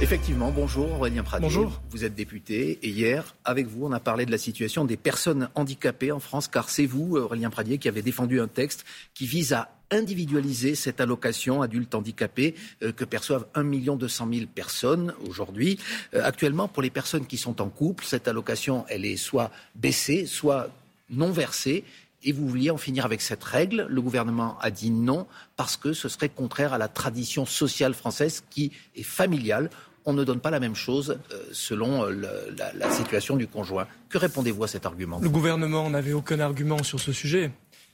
Effectivement, bonjour Aurélien Pradier. Bonjour. Vous êtes député et hier, avec vous, on a parlé de la situation des personnes handicapées en France, car c'est vous, Aurélien Pradier, qui avez défendu un texte qui vise à individualiser cette allocation adulte handicapé euh, que perçoivent 1 200 000 personnes aujourd'hui. Euh, actuellement, pour les personnes qui sont en couple, cette allocation, elle est soit baissée, soit non versée et vous vouliez en finir avec cette règle. Le gouvernement a dit non parce que ce serait contraire à la tradition sociale française qui est familiale. On ne donne pas la même chose euh, selon euh, la, situation du conjoint. Que répondez-vous à cet argument? Le gouvernement n'avait aucun argument sur ce sujet.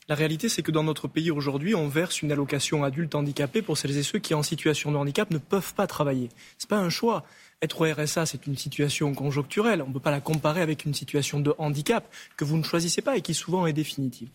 La réalité, c'est que dans notre pays aujourd'hui, on verse une allocation adulte handicapé pour celles et ceux qui, en situation de handicap, ne peuvent pas travailler. Ce n'est pas un choix. Être au RSA, c'est une situation conjoncturelle. On ne peut pas la comparer avec une situation de handicap que vous ne choisissez pas et qui souvent est définitive.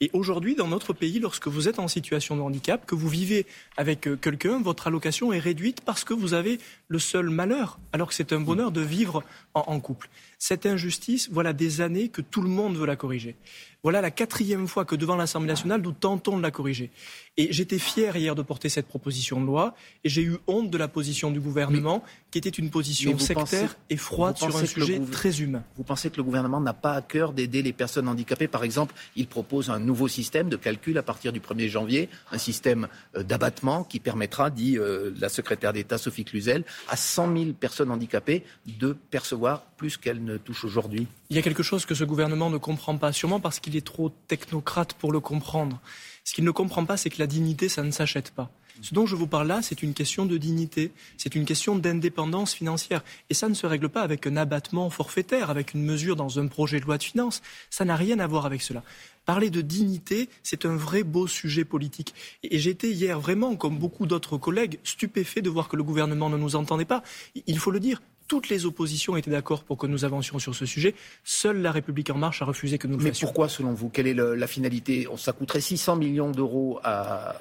Et aujourd'hui, dans notre pays, lorsque vous êtes en situation de handicap, que vous vivez avec euh, quelqu'un, votre allocation est réduite parce que vous avez le seul malheur, alors que c'est un bonheur de vivre en, couple. Cette injustice, voilà des années que tout le monde veut la corriger. Voilà la quatrième fois que devant l'Assemblée nationale, nous tentons de la corriger. Et j'étais fier hier de porter cette proposition de loi et j'ai eu honte de la position du gouvernement qui était une position sectaire et froide sur un sujet très humain. Vous pensez que le gouvernement n'a pas à cœur d'aider les personnes handicapées? Par exemple, il propose un nouveau système de calcul à partir du 1er janvier, un système euh, d'abattement qui permettra, dit euh, la secrétaire d'État Sophie Cluzel, à 100 000 personnes handicapées de percevoir plus qu'elles ne touchent aujourd'hui. Il y a quelque chose que ce gouvernement ne comprend pas, sûrement parce qu'il est trop technocrate pour le comprendre. Ce qu'il ne comprend pas, c'est que la dignité, ça ne s'achète pas. Ce dont je vous parle là, c'est une question de dignité, c'est une question d'indépendance financière. Et ça ne se règle pas avec un abattement forfaitaire, avec une mesure dans un projet de loi de finances. Ça n'a rien à voir avec cela. Parler de dignité, c'est un vrai beau sujet politique. Et j'étais hier vraiment, comme beaucoup d'autres collègues, stupéfait de voir que le gouvernement ne nous entendait pas. Il faut le dire, toutes les oppositions étaient d'accord pour que nous avancions sur ce sujet. Seule la République en marche a refusé que nous le Mais pourquoi, selon vous Quelle est la finalité Ça coûterait 600 millions d'euros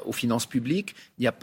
aux finances publiques.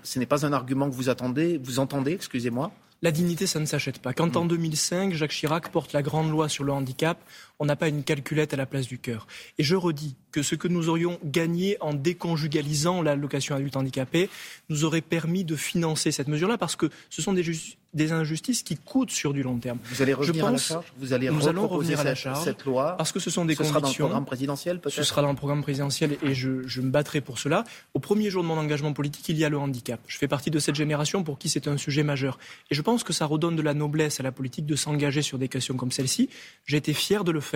ce n'est pas un argument que vous attendez, vous entendez, excusez-moi la dignité, ça ne s'achète pas. Quand en 2005, mm. Jacques Chirac porte la grande loi sur le handicap, on n'a pas une calculette à la place du cœur. Et je redis que ce que nous aurions gagné en déconjugalisant l'allocation adulte handicapé nous aurait permis de financer cette mesure-là parce que ce sont des, des injustices qui coûtent sur du long terme. Vous allez revenir à la charge? Vous allez Nous allons revenir à la charge cette loi? parce que ce sont des ce convictions. Sera dans le programme présidentiel peut-être? Ce sera dans le programme présidentiel et je, je, me battrai pour cela. Au premier jour de mon engagement politique, il y a le handicap. Je fais partie de cette génération pour qui c'est un sujet majeur. Et je pense que ça redonne de la noblesse à la politique de s'engager sur des questions comme celle-ci. J'ai été fier de le faire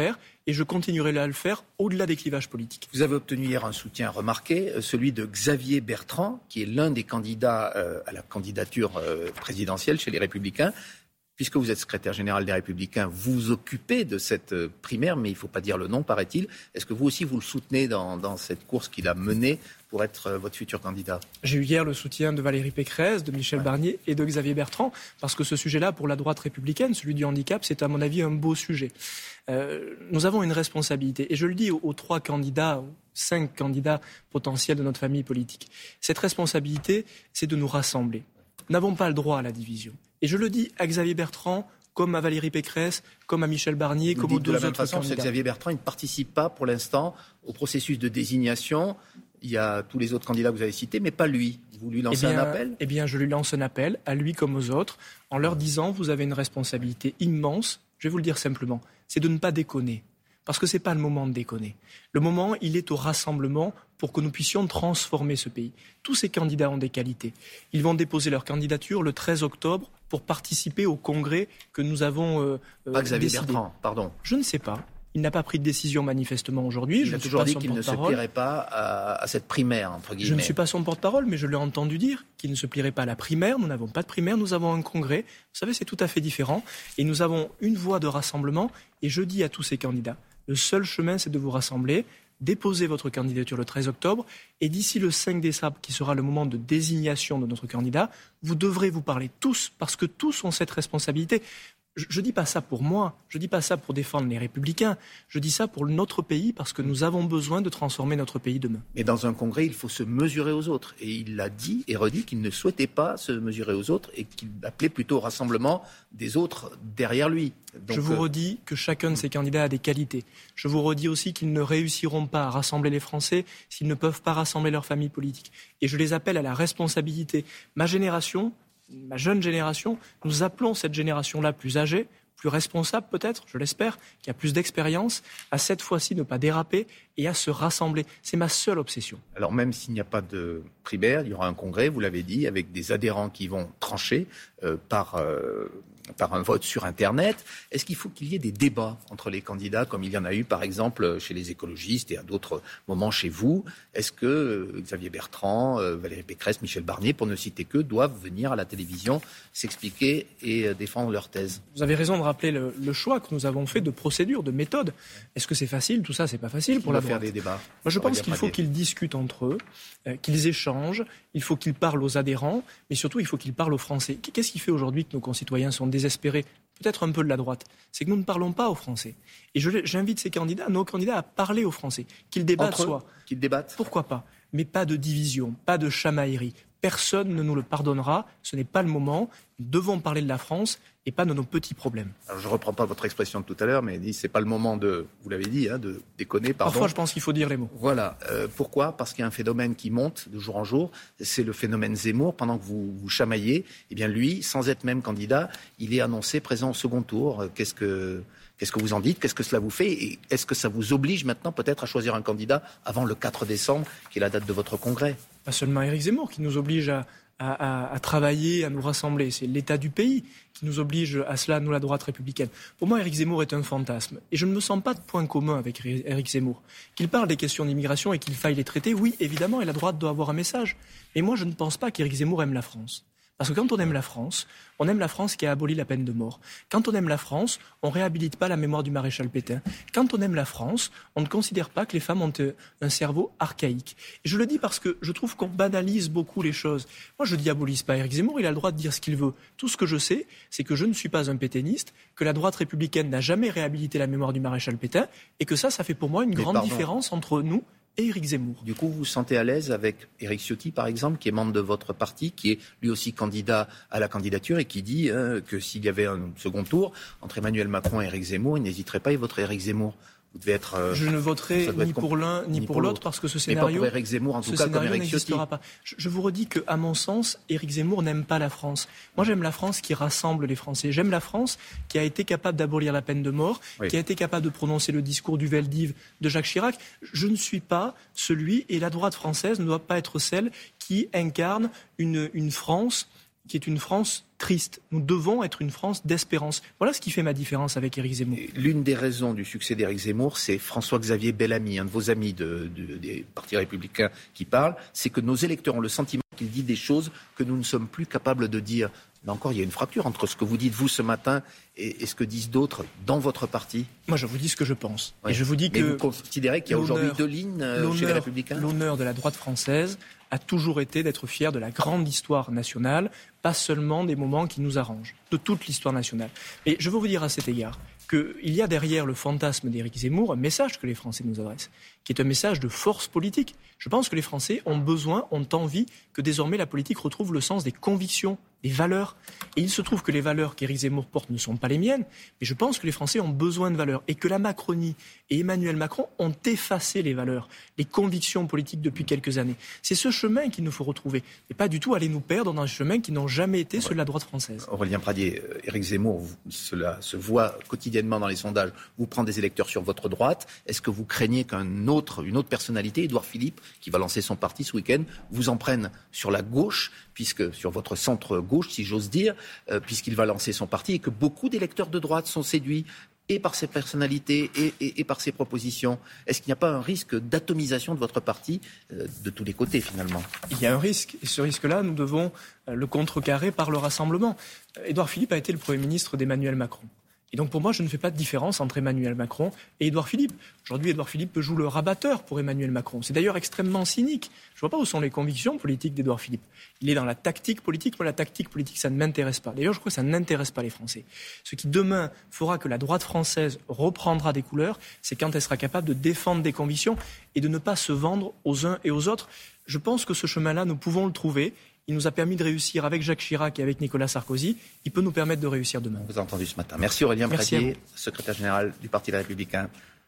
et je continuerai à le faire au-delà des clivages politiques. Vous avez obtenu hier un soutien remarqué, euh, celui de Xavier Bertrand, qui est l'un des candidats euh, à la candidature euh, présidentielle chez les Républicains puisque vous êtes secrétaire général des Républicains, vous vous occupez de cette euh, primaire, mais il ne faut pas dire le nom, paraît-il. Est-ce que vous aussi, vous le soutenez dans, cette course qu'il a menée pour être euh, votre futur candidat? J'ai eu hier le soutien de Valérie Pécresse, de Michel Barnier et de Xavier Bertrand, parce que ce sujet-là, pour la droite républicaine, celui du handicap, c'est à mon avis un beau sujet. Euh, nous avons une responsabilité, et je le dis aux, aux trois candidats, aux cinq candidats potentiels de notre famille politique. Cette responsabilité, c'est de nous rassembler. Nous n'avons pas le droit à la division. Et je le dis à Xavier Bertrand, comme à Valérie Pécresse, comme à Michel Barnier, comme aux deux de la même façon, Xavier Bertrand il ne participe pas pour l'instant au processus de désignation. Il y a tous les autres candidats que vous avez cités, mais pas lui. Vous lui lancez eh un appel? Eh bien, je lui lance un appel, à lui comme aux autres, en leur disant vous avez une responsabilité immense. Je vais vous le dire simplement, c'est de ne pas déconner. Parce que ce n'est pas le moment de déconner. Le moment, il est au rassemblement pour que nous puissions transformer ce pays. Tous ces candidats ont des qualités. Ils vont déposer leur candidature le 13 octobre pour participer au congrès que nous avons euh, euh pas Xavier Bertrand, pardon. Je ne sais pas. Il n'a pas pris de décision manifestement aujourd'hui. Il a toujours dit qu'il ne se plierait pas à, cette primaire, entre guillemets. Je ne suis pas son porte-parole, mais je l'ai entendu dire qu'il ne se plierait pas à la primaire. Nous n'avons pas de primaire, nous avons un congrès. Vous savez, c'est tout à fait différent. Et nous avons une voie de rassemblement. Et je dis à tous ces candidats, le seul chemin, c'est de vous rassembler, déposer votre candidature le 13 octobre, et d'ici le 5 décembre, qui sera le moment de désignation de notre candidat, vous devrez vous parler tous, parce que tous ont cette responsabilité je ne dis pas ça pour moi, je ne dis pas ça pour défendre les républicains, je dis ça pour notre pays parce que nous avons besoin de transformer notre pays demain. Mais dans un congrès, il faut se mesurer aux autres. Et il l'a dit et redit qu'il ne souhaitait pas se mesurer aux autres et qu'il appelait plutôt au rassemblement des autres derrière lui. je vous euh, redis que chacun de ces candidats a des qualités. Je vous redis aussi qu'ils ne réussiront pas à rassembler les Français s'ils ne peuvent pas rassembler leur famille politique. Et je les appelle à la responsabilité. Ma génération, ma jeune génération, nous appelons cette génération-là plus âgée, plus responsable peut-être, je l'espère, qui a plus d'expérience, à cette fois-ci ne pas déraper et à se rassembler. C'est ma seule obsession. Alors même s'il n'y a pas de primaire, il y aura un congrès, vous l'avez dit, avec des adhérents qui vont trancher euh, par euh, par un vote sur Internet. Est-ce qu'il faut qu'il y ait des débats entre les candidats, comme il y en a eu par exemple chez les écologistes et à d'autres moments chez vous? Est-ce que euh, Xavier Bertrand, Valérie Pécresse, Michel Barnier, pour ne citer que, doivent venir à la télévision s'expliquer et défendre leur thèse? Vous avez raison de rappeler le, choix que nous avons fait de procédure, de méthode. Est-ce que c'est facile? Tout ça, c'est pas facile pour la faire des débats. Moi, je pense qu'il faut qu'ils discutent entre eux, qu'ils échangent. Il faut qu'ils parlent aux adhérents, mais surtout, il faut qu'ils parlent aux Français. Qu'est-ce qui fait aujourd'hui que nos concitoyens sont désespérés, peut-être un peu de la droite, c'est que nous ne parlons pas aux Français. Et j'invite ces candidats, nos candidats, à parler aux Français, qu'ils débattent soit. Qu'ils débattent Pourquoi pas? Mais pas de division, pas de chamaillerie, Personne ne nous le pardonnera. Ce n'est pas le moment. Nous devons parler de la France et pas de nos petits problèmes. Alors, je ne reprends pas votre expression de tout à l'heure, mais ce n'est pas le moment de, vous l'avez dit, hein, de déconner. Pardon. Parfois, je pense qu'il faut dire les mots. Voilà. Euh, pourquoi? Parce qu'il y a un phénomène qui monte de jour en jour. C'est le phénomène Zemmour. Pendant que vous vous chamaillez, eh bien lui, sans être même candidat, il est annoncé présent au second tour. Euh, qu'est-ce que Qu'est-ce que vous en dites? Qu'est-ce que cela vous fait? Et est-ce que ça vous oblige maintenant peut-être à choisir un candidat avant le 4 décembre, qui est la date de votre congrès? Pas seulement Éric Zemmour qui nous oblige à, à, travailler, à nous rassembler. C'est l'état du pays qui nous oblige à cela, nous, la droite républicaine. Pour moi, Éric Zemmour est un fantasme. Et je ne me sens pas de point commun avec Éric Zemmour. Qu'il parle des questions d'immigration et qu'il faille les traiter, oui, évidemment, et la droite doit avoir un message. Mais moi, je ne pense pas qu'Éric Zemmour aime la France. Parce que quand on aime la France, on aime la France qui a aboli la peine de mort. Quand on aime la France, on réhabilite pas la mémoire du maréchal Pétain. Quand on aime la France, on ne considère pas que les femmes ont un cerveau archaïque. Et je le dis parce que je trouve qu'on banalise beaucoup les choses. Moi, je diabolise pas Éric Zemmour, il a le droit de dire ce qu'il veut. Tout ce que je sais, c'est que je ne suis pas un pétainiste, que la droite républicaine n'a jamais réhabilité la mémoire du maréchal Pétain, et que ça, ça fait pour moi une grande différence entre nous et Éric Zemmour. Du coup, vous vous sentez à l'aise avec Éric Ciotti, par exemple, qui est membre de votre parti, qui est lui aussi candidat à la candidature et qui dit hein, que s'il y avait un second tour entre Emmanuel Macron et Éric Zemmour, il n'hésiterait pas à voter Éric Zemmour. Euh, je ne voterai ni pour l'un ni, pour l'autre parce que ce scénario. Mais pas Zemmour, en tout cas, n'existera pas. Je, vous redis que, à mon sens, Éric Zemmour n'aime pas la France. Moi, j'aime la France qui rassemble les Français. J'aime la France qui a été capable d'abolir la peine de mort, qui a été capable de prononcer le discours du Veldiv de Jacques Chirac. Je ne suis pas celui, et la droite française ne doit pas être celle qui incarne une, une France qui est une France triste. Nous devons être une France d'espérance. Voilà ce qui fait ma différence avec Éric Zemmour. L'une des raisons du succès d'Éric Zemmour, c'est François-Xavier Bellamy, un de vos amis des partis républicains qui parle, c'est que nos électeurs ont le sentiment qu'il dit des choses que nous ne sommes plus capables de dire. Là encore, il y a une fracture entre ce que vous dites vous ce matin et, ce que disent d'autres dans votre parti. Moi, je vous dis ce que je pense. Et je vous dis que vous considérez qu'il y a aujourd'hui deux lignes euh, chez les Républicains? L'honneur de la droite française a toujours été d'être fier de la grande histoire nationale, pas seulement des moments qui nous arrangent, de toute l'histoire nationale. Et je veux vous dire à cet égard qu'il y a derrière le fantasme d'Éric Zemmour un message que les Français nous adressent, qui est un message de force politique. Je pense que les Français ont besoin, ont envie que désormais la politique retrouve le sens des convictions, des valeurs. Et il se trouve que les valeurs qu'Éric Zemmour porte ne sont pas les miennes, mais je pense que les Français ont besoin de valeurs et que la Macronie et Emmanuel Macron ont effacé les valeurs, les convictions politiques depuis quelques années. C'est ce chemin qu'il nous faut retrouver et pas du tout aller nous perdre dans un chemin qui n'ont jamais été ceux de la droite française. Aurélien Pradier, euh, Éric Zemmour, cela se voit quotidiennement dans les sondages, vous prend des électeurs sur votre droite. Est-ce que vous craignez qu'un autre, une autre personnalité, Édouard Philippe, qui va lancer son parti ce week-end, vous en prenne sur la gauche, puisque sur votre centre gauche, si j'ose dire, euh, puisqu'il va lancer son parti, et que beaucoup d'électeurs de droite sont séduits et par ses personnalités et, par ses propositions. Est-ce qu'il n'y a pas un risque d'atomisation de votre parti euh, de tous les côtés finalement? Il y a un risque, et ce risque-là, nous devons euh, le contrecarrer par le rassemblement. Édouard Philippe a été le Premier ministre d'Emmanuel Macron. Et donc pour moi, je ne fais pas de différence entre Emmanuel Macron et Édouard Philippe. Aujourd'hui, Édouard Philippe joue le rabatteur pour Emmanuel Macron. C'est d'ailleurs extrêmement cynique. Je ne vois pas où sont les convictions politiques d'Édouard Philippe. Il est dans la tactique politique. Moi, la tactique politique, ça ne m'intéresse pas. D'ailleurs, je crois que ça n'intéresse pas les Français. Ce qui demain fera que la droite française reprendra des couleurs, c'est quand elle sera capable de défendre des convictions et de ne pas se vendre aux uns et aux autres. Je pense que ce chemin-là, nous pouvons le trouver. Il nous a permis de réussir avec Jacques Chirac et avec Nicolas Sarkozy. Il peut nous permettre de réussir demain. vous avez entendu ce matin. Merci Aurélien Pradier, secrétaire général du Parti Les Républicains.